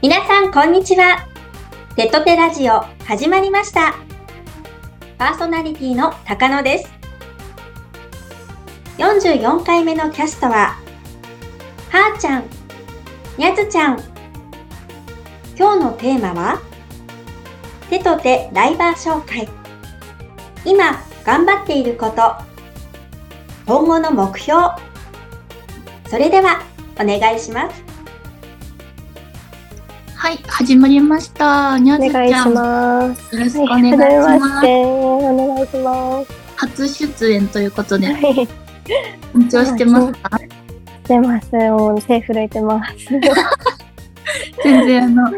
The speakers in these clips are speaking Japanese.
皆さんこんにちは。テトテラジオ始まりました。パーソナリティの高野です。44回目のキャストははーちゃんにゃずちゃん。今日のテーマは手と手ライバー紹介。今頑張っていること。今後の目標。それではお願いしますはい、始まりました。にゃおずち願いしゃん。ます。よろしくおはい、願いしまます。お願いします。初出演ということで、はい、緊張してますか？してます。もう手震えてます。全然あの、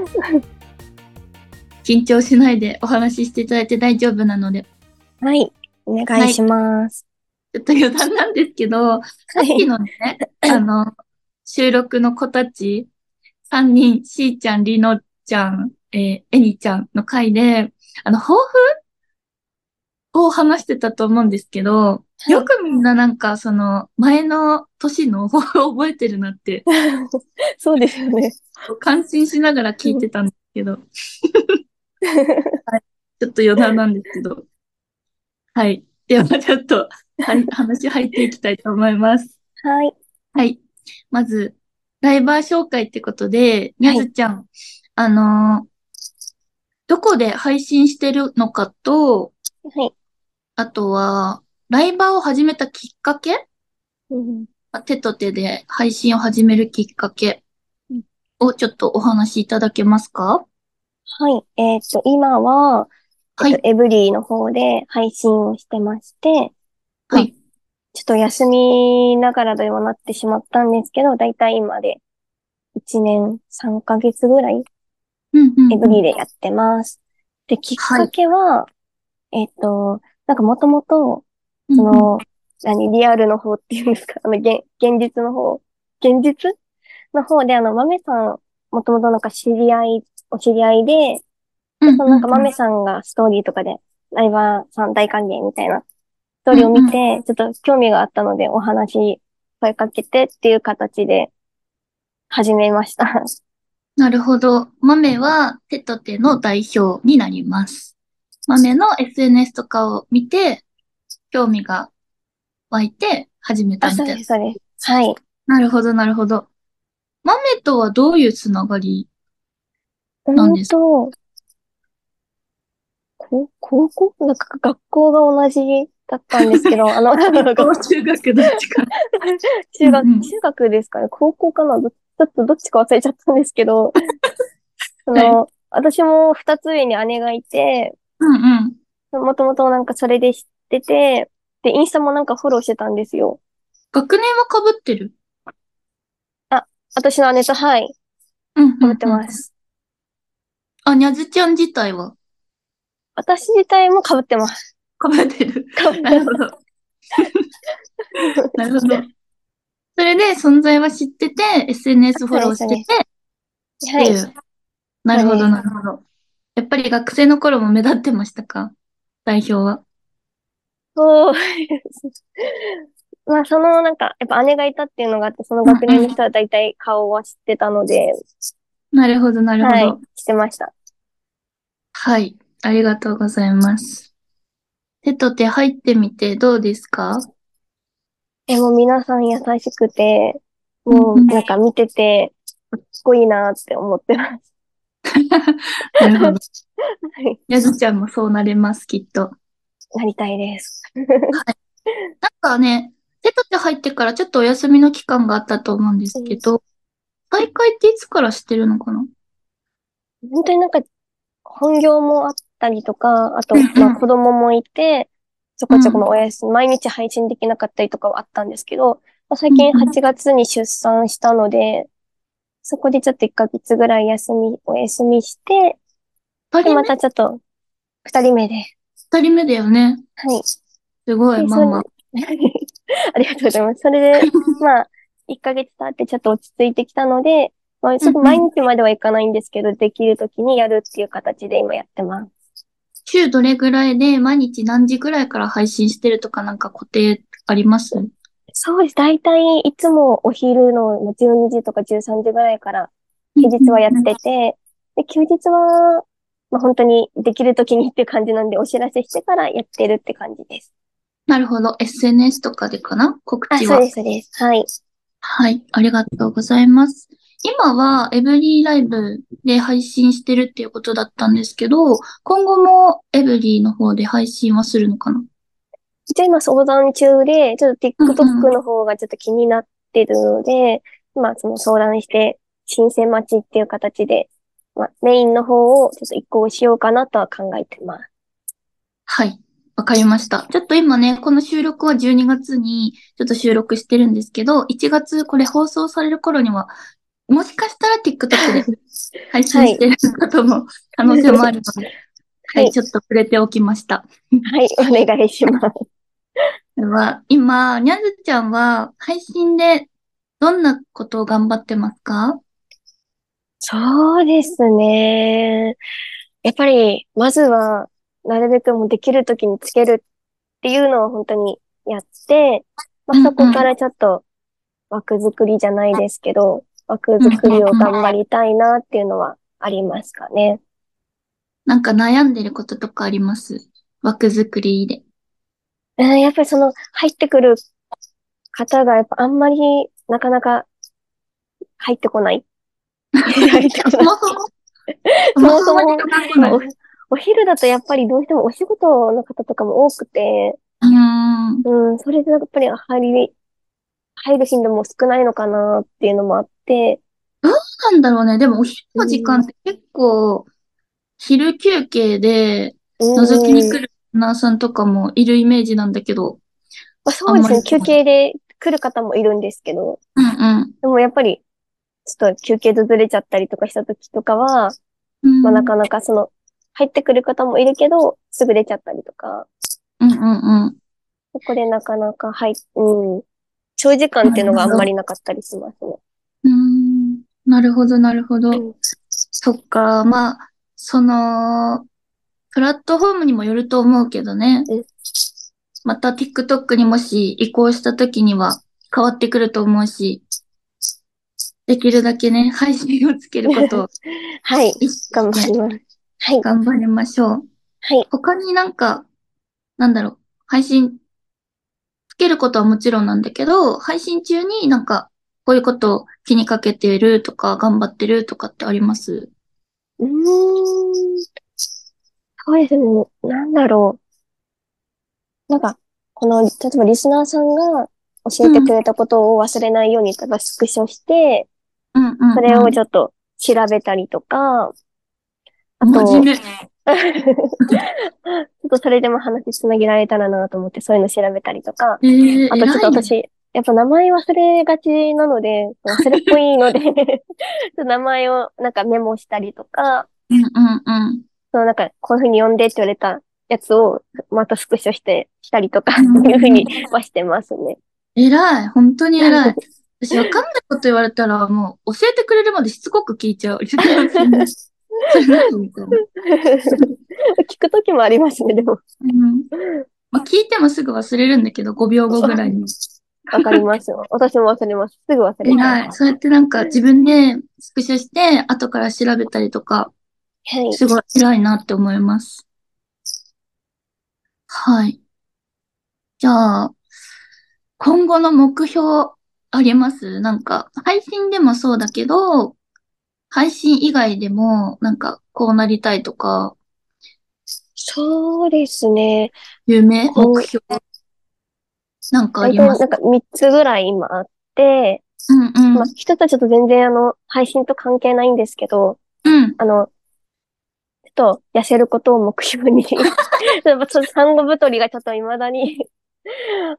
緊張しないでお話ししていただいて大丈夫なので、はい、お願いします。ちょっと余談なんですけど、さっきのね、あの、収録の子たち、3人、しーちゃん、りのちゃん、えーえにちゃんの回で、あの、抱負？を話してたと思うんですけど、よくみんななんか、その、前の年の抱負を覚えてるなって、そうですよね。感心しながら聞いてたんですけど、はい、ちょっと余談なんですけど。はい。では、ちょっと、はい、話入っていきたいと思います。はい、はい。まず、ライバー紹介ってことで、にゃずちゃん、あのーどこで配信してるのかと、はい。あとは、ライバーを始めたきっかけ？うんまあ手と手で配信を始めるきっかけうんをちょっとお話しいただけますか？はい、えっ、と、今は、はいえっと、エブリーの方で配信をしてまして、はい。ちょっと休みながらではなってしまったんですけど、だいたい今で1年3ヶ月ぐらいうんうんエブリーでやってます。で、きっかけは、えっと、なんかもともと、その、何、リアルの方っていうんですか、あの、現、現実の方、現実？の方で、あの、豆さん、もともとなんか知り合い、お知り合いで、うんうんそのなんか豆さんがストーリーとかで、ライバーさん大歓迎みたいなストーリーを見て、ちょっと興味があったので、お話、声かけてっていう形で始めました。なるほど。豆は手と手の代表になります。豆の SNS とかを見て、興味が湧いて始めたあ、みたいなそうです、。そうです。はい。なるほど、なるほど。豆とはどういうつながりうなんですんと、こ高校？なんか学校が同じだったんですけど、あの、中学どっちか。中学、うんうん中学ですかね高校かな？どちょっとどっちか忘れちゃったんですけど、その、私も二つ上に姉がいて、うんうん。もともとなんかそれで知ってて、で、インスタもなんかフォローしてたんですよ。学年は被ってる？私の姉と、はい、うんうん、被ってま。す。あ、にゃずちゃん自体は？私自体も被ってます。被ってる。なるほど。なるほど。それで存在は知ってて、SNS フォローしてて、はい。っていう。なるほど、なるほど。やっぱり学生の頃も目立ってましたか？代表は。そう。まあ、その、なんか、やっぱ姉がいたっていうのがあって、その学年の人は大体顔は知ってたので、なるほど、なるほど。はい、知ってました。はい。ありがとうございます。手と手入ってみてどうですか？え、もう皆さん優しくて、もうなんか見てて、かっこいいなって思ってます。なるほど。はい。やずちゃんもそうなれます、きっと。なりたいです。なんかね、手と手入ってからちょっとお休みの期間があったと思うんですけど、大会っていつからしてるのかな？本当になんか、本業もあったりとか、あと、まあ子供もいて、ちょこちょこのお休み、毎日配信できなかったりとかはあったんですけど、まあ最近うんうん8月に出産したので、そこでちょっと1ヶ月ぐらい休み、お休みして、で、またちょっと、二人目で、二人目だよね。はい。すごい、でママ。ありがとうございます。それで、まあ、1ヶ月経ってちょっと落ち着いてきたので、まあ、毎日まではいかないんですけど、できる時にやるっていう形で今やってます。週どれぐらいで毎日何時ぐらいから配信してるとかなんか固定あります？そうです。大体、いつもお昼の12時とか13時ぐらいから、平日はやってて、で、休日は、まあ、本当にできる時にっていう感じなんで、お知らせしてからやってるって感じです。なるほど。SNS とかでかな？告あ、知は？そうです、そうです。はい。はい。ありがとうございます。今はエブリーライブで配信してるっていうことだったんですけど、今後もエブリーの方で配信はするのかな？一応今相談中で、ちょっと TikTok の方がちょっと気になってるので、まあその相談して、申請待ちっていう形で、まあメインの方をちょっと移行しようかなとは考えてます。はい。わかりました。ちょっと今ね、この収録は12月にちょっと収録してるんですけど、1月これ放送される頃には、もしかしたら TikTok で配信してることも可能性もあるので、はい、はいちょっと触れておきました。はい、お願いします。では、今、にゃずちゃんは配信でどんなことを頑張ってますか？そうですね。やっぱり、まずは、なるべくもうできるときにつけるっていうのを本当にやって、まあ、そこからちょっと枠作りじゃないですけど、枠作りを頑張りたいなっていうのはありますかね。なんか悩んでることとかあります？枠作りで。うんやっぱりその入ってくる方がやっぱあんまりなかなか入ってこない。入ってこない。そもそも、おお昼だとやっぱりどうしてもお仕事の方とかも多くて、ーん。うん、それでやっぱり入り、入る頻度も少ないのかなっていうのもあって、なんだろうね。でもお昼の時間って結構、昼休憩でうん覗きに来るナーさんとかもいるイメージなんだけど。まあ、そうですね。休憩で来る方もいるんですけど、うんうん。でもやっぱり、ちょっと休憩でずれちゃったりとかした時とかは、うんまあ、なかなかその、入ってくる方もいるけど、すぐ出ちゃったりとか、うんうんうん。そこでなかなか入っ、うん、長時間っていうのがあんまりなかったりしますね。うーんなるほど、なるほど。うんそっか、まあ、その、プラットフォームにもよると思うけどねうん。また TikTok にもし移行した時には変わってくると思うし、できるだけね、配信をつけることを はい、頑張ります。はい、頑張りましょう。はい。他になんか、なんだろう、配信つけることはもちろんなんだけど、配信中になんか、こういうことを気にかけてるとか、頑張ってるとかってあります？うーん。そうですね。なんだろう。なんか、この、例えばリスナーさんが教えてくれたことを忘れないように、例えばスクショして、うんうん、うん。それをちょっと調べたりとか、あと、真面目。ちょっとそれでも話つなげられたらなと思って、そういうの調べたりとか、えー、あとちょっと私、やっぱ名前忘れがちなので、忘れ っぽいので、名前をなんかメモしたりとか、うんうんうん。そのなんかこういう風に呼んでって言われたやつをまたスクショして、したりとか、うんそういう風にはしてますね。偉い。本当に偉い。私、わかんないこと言われたら、もう、教えてくれるまでしつこく聞いちゃう。聞くときもありますね、でも。うんまあ、聞いてもすぐ忘れるんだけど、5秒後ぐらいに。わかりますよ。私も忘れます。すぐ忘れちゃう。偉い。そうやってなんか自分でスクショして、後から調べたりとか、はい。すごい偉いなって思います。はい。じゃあ、今後の目標あります？なんか、配信でもそうだけど、配信以外でも、なんか、こうなりたいとか、そうですね。夢こう目標なんかあ大ります？体なんか3つぐらい今あって、うんうん。まあ、一つはちょっと全然あの、配信と関係ないんですけど、うん。あの、ちょっと痩せることを目標に、やっぱちょっと産後太りがちょっと未だに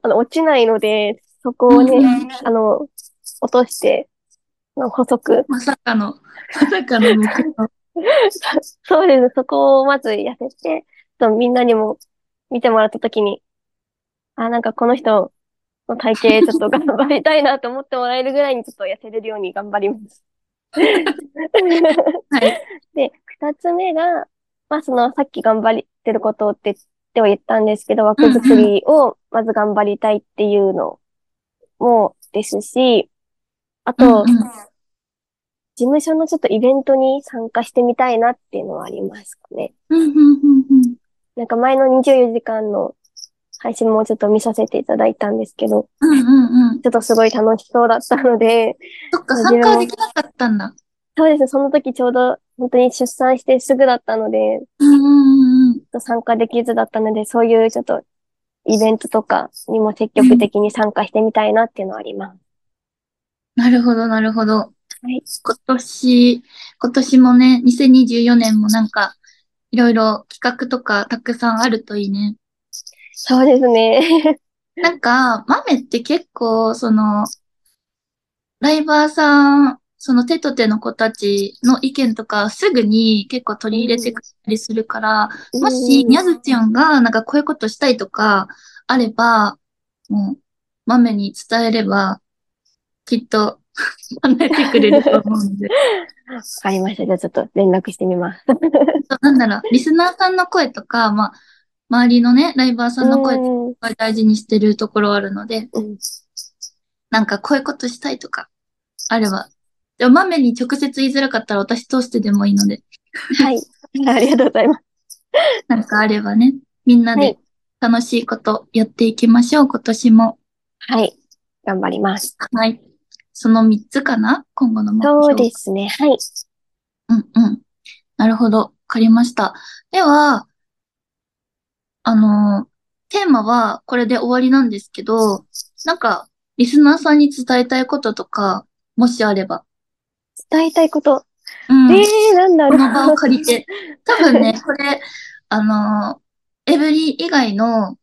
あの、落ちないので、そこをね、うんうんあの、落として、あの細く、まさかの、まさかの。そうです。そこをまず痩せて、とみんなにも見てもらったときに、あ、なんかこの人の体型 ちょっと頑張りたいなと思ってもらえるぐらいにちょっと痩せれるように頑張ります。はい。で、二つ目が、まあそのさっき頑張ってることってっては言ったんですけど、枠作りをまず頑張りたいっていうのもですし、あと、うんうん事務所のちょっとイベントに参加してみたいなっていうのはありますかね。なんか前の24時間の配信もちょっと見させていただいたんですけど、うんうんうん。ちょっとすごい楽しそうだったので、そっか、参加はできなかったんだ。そうですね、その時ちょうど本当に出産してすぐだったので、うんと参加できずだったので、そういうちょっとイベントとかにも積極的に参加してみたいなっていうのはあります。なるほど、なるほど。はい。今年、今年もね、2024年もなんか、いろいろ企画とかたくさんあるといいね。そうですね。なんか、豆って結構、その、ライバーさん、その手と手の子たちの意見とかすぐに結構取り入れてくれたりするから、もし、にゃずちゃんがなんかこういうことしたいとかあれば、もう、豆に伝えれば、きっと、叶えてくれると思うんで。わかりました。じゃあちょっと連絡してみます。なんだろう、リスナーさんの声とか、まあ、周りのね、ライバーさんの声とうんか大事にしてるところあるので、うんなんかこういうことしたいとか、あれば。でも、豆に直接言いづらかったら私通してでもいいので、はい。ありがとうございます。なんかあればね、みんなではい楽しいことやっていきましょう、今年も。はい。頑張ります。はい。その3つかな？今後の目標。そうですね。はい。うんうん。なるほど。わかりました。では、あの、テーマはこれで終わりなんですけど、なんか、リスナーさんに伝えたいこととか、もしあれば。伝えたいこと。うん。ええー、なんだこの場をろう。借りて。多分ね、これ、あの、エブリ以外の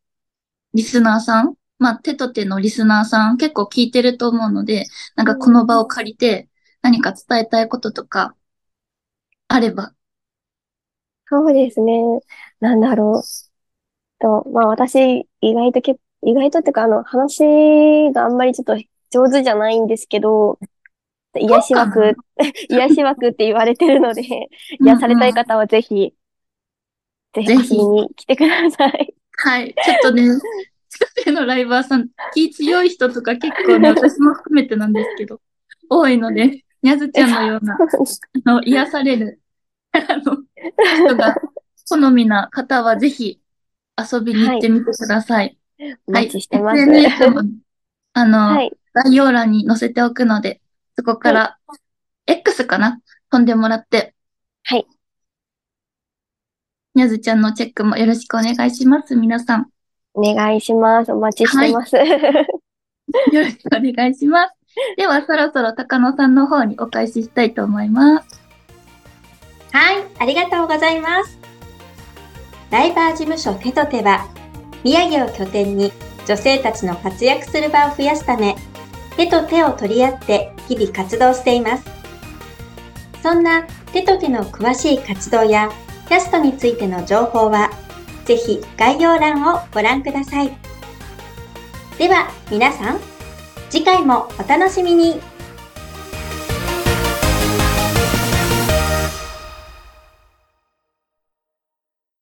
リスナーさん、まあ、手と手のリスナーさん結構聞いてると思うので、なんかこの場を借りて何か伝えたいこととか、あれば。そうですね。なんだろう。と、まあ私、意外とけ、意外とっていうか、あの、話があんまりちょっと上手じゃないんですけど、癒し枠、癒し枠って言われてるので、癒されたい方はぜひ、ぜひぜひ遊びに来てください。はい。ちょっとね、近くのライバーさん、気強い人とか結構ね、私も含めてなんですけど、多いので、にゃずちゃんのような、あの、癒される、あの、人が好みな方はぜひ遊びに行ってみてください。お待ちしてます。あの、はい。概要欄に載せておくので、そこから、X かな？飛んでもらって、はい。にゃずちゃんのチェックもよろしくお願いします、皆さん。お願いします。お待ちしてます。よろしくお願いします。では、そろそろ高野さんの方にお返ししたいと思います。はい、ありがとうございます。ライバー事務所手と手は、宮城を拠点に女性たちの活躍する場を増やすため、手と手を取り合って日々活動しています。そんな手と手の詳しい活動やキャストについての情報は、ぜひ概要欄をご覧ください。では皆さん、次回もお楽しみに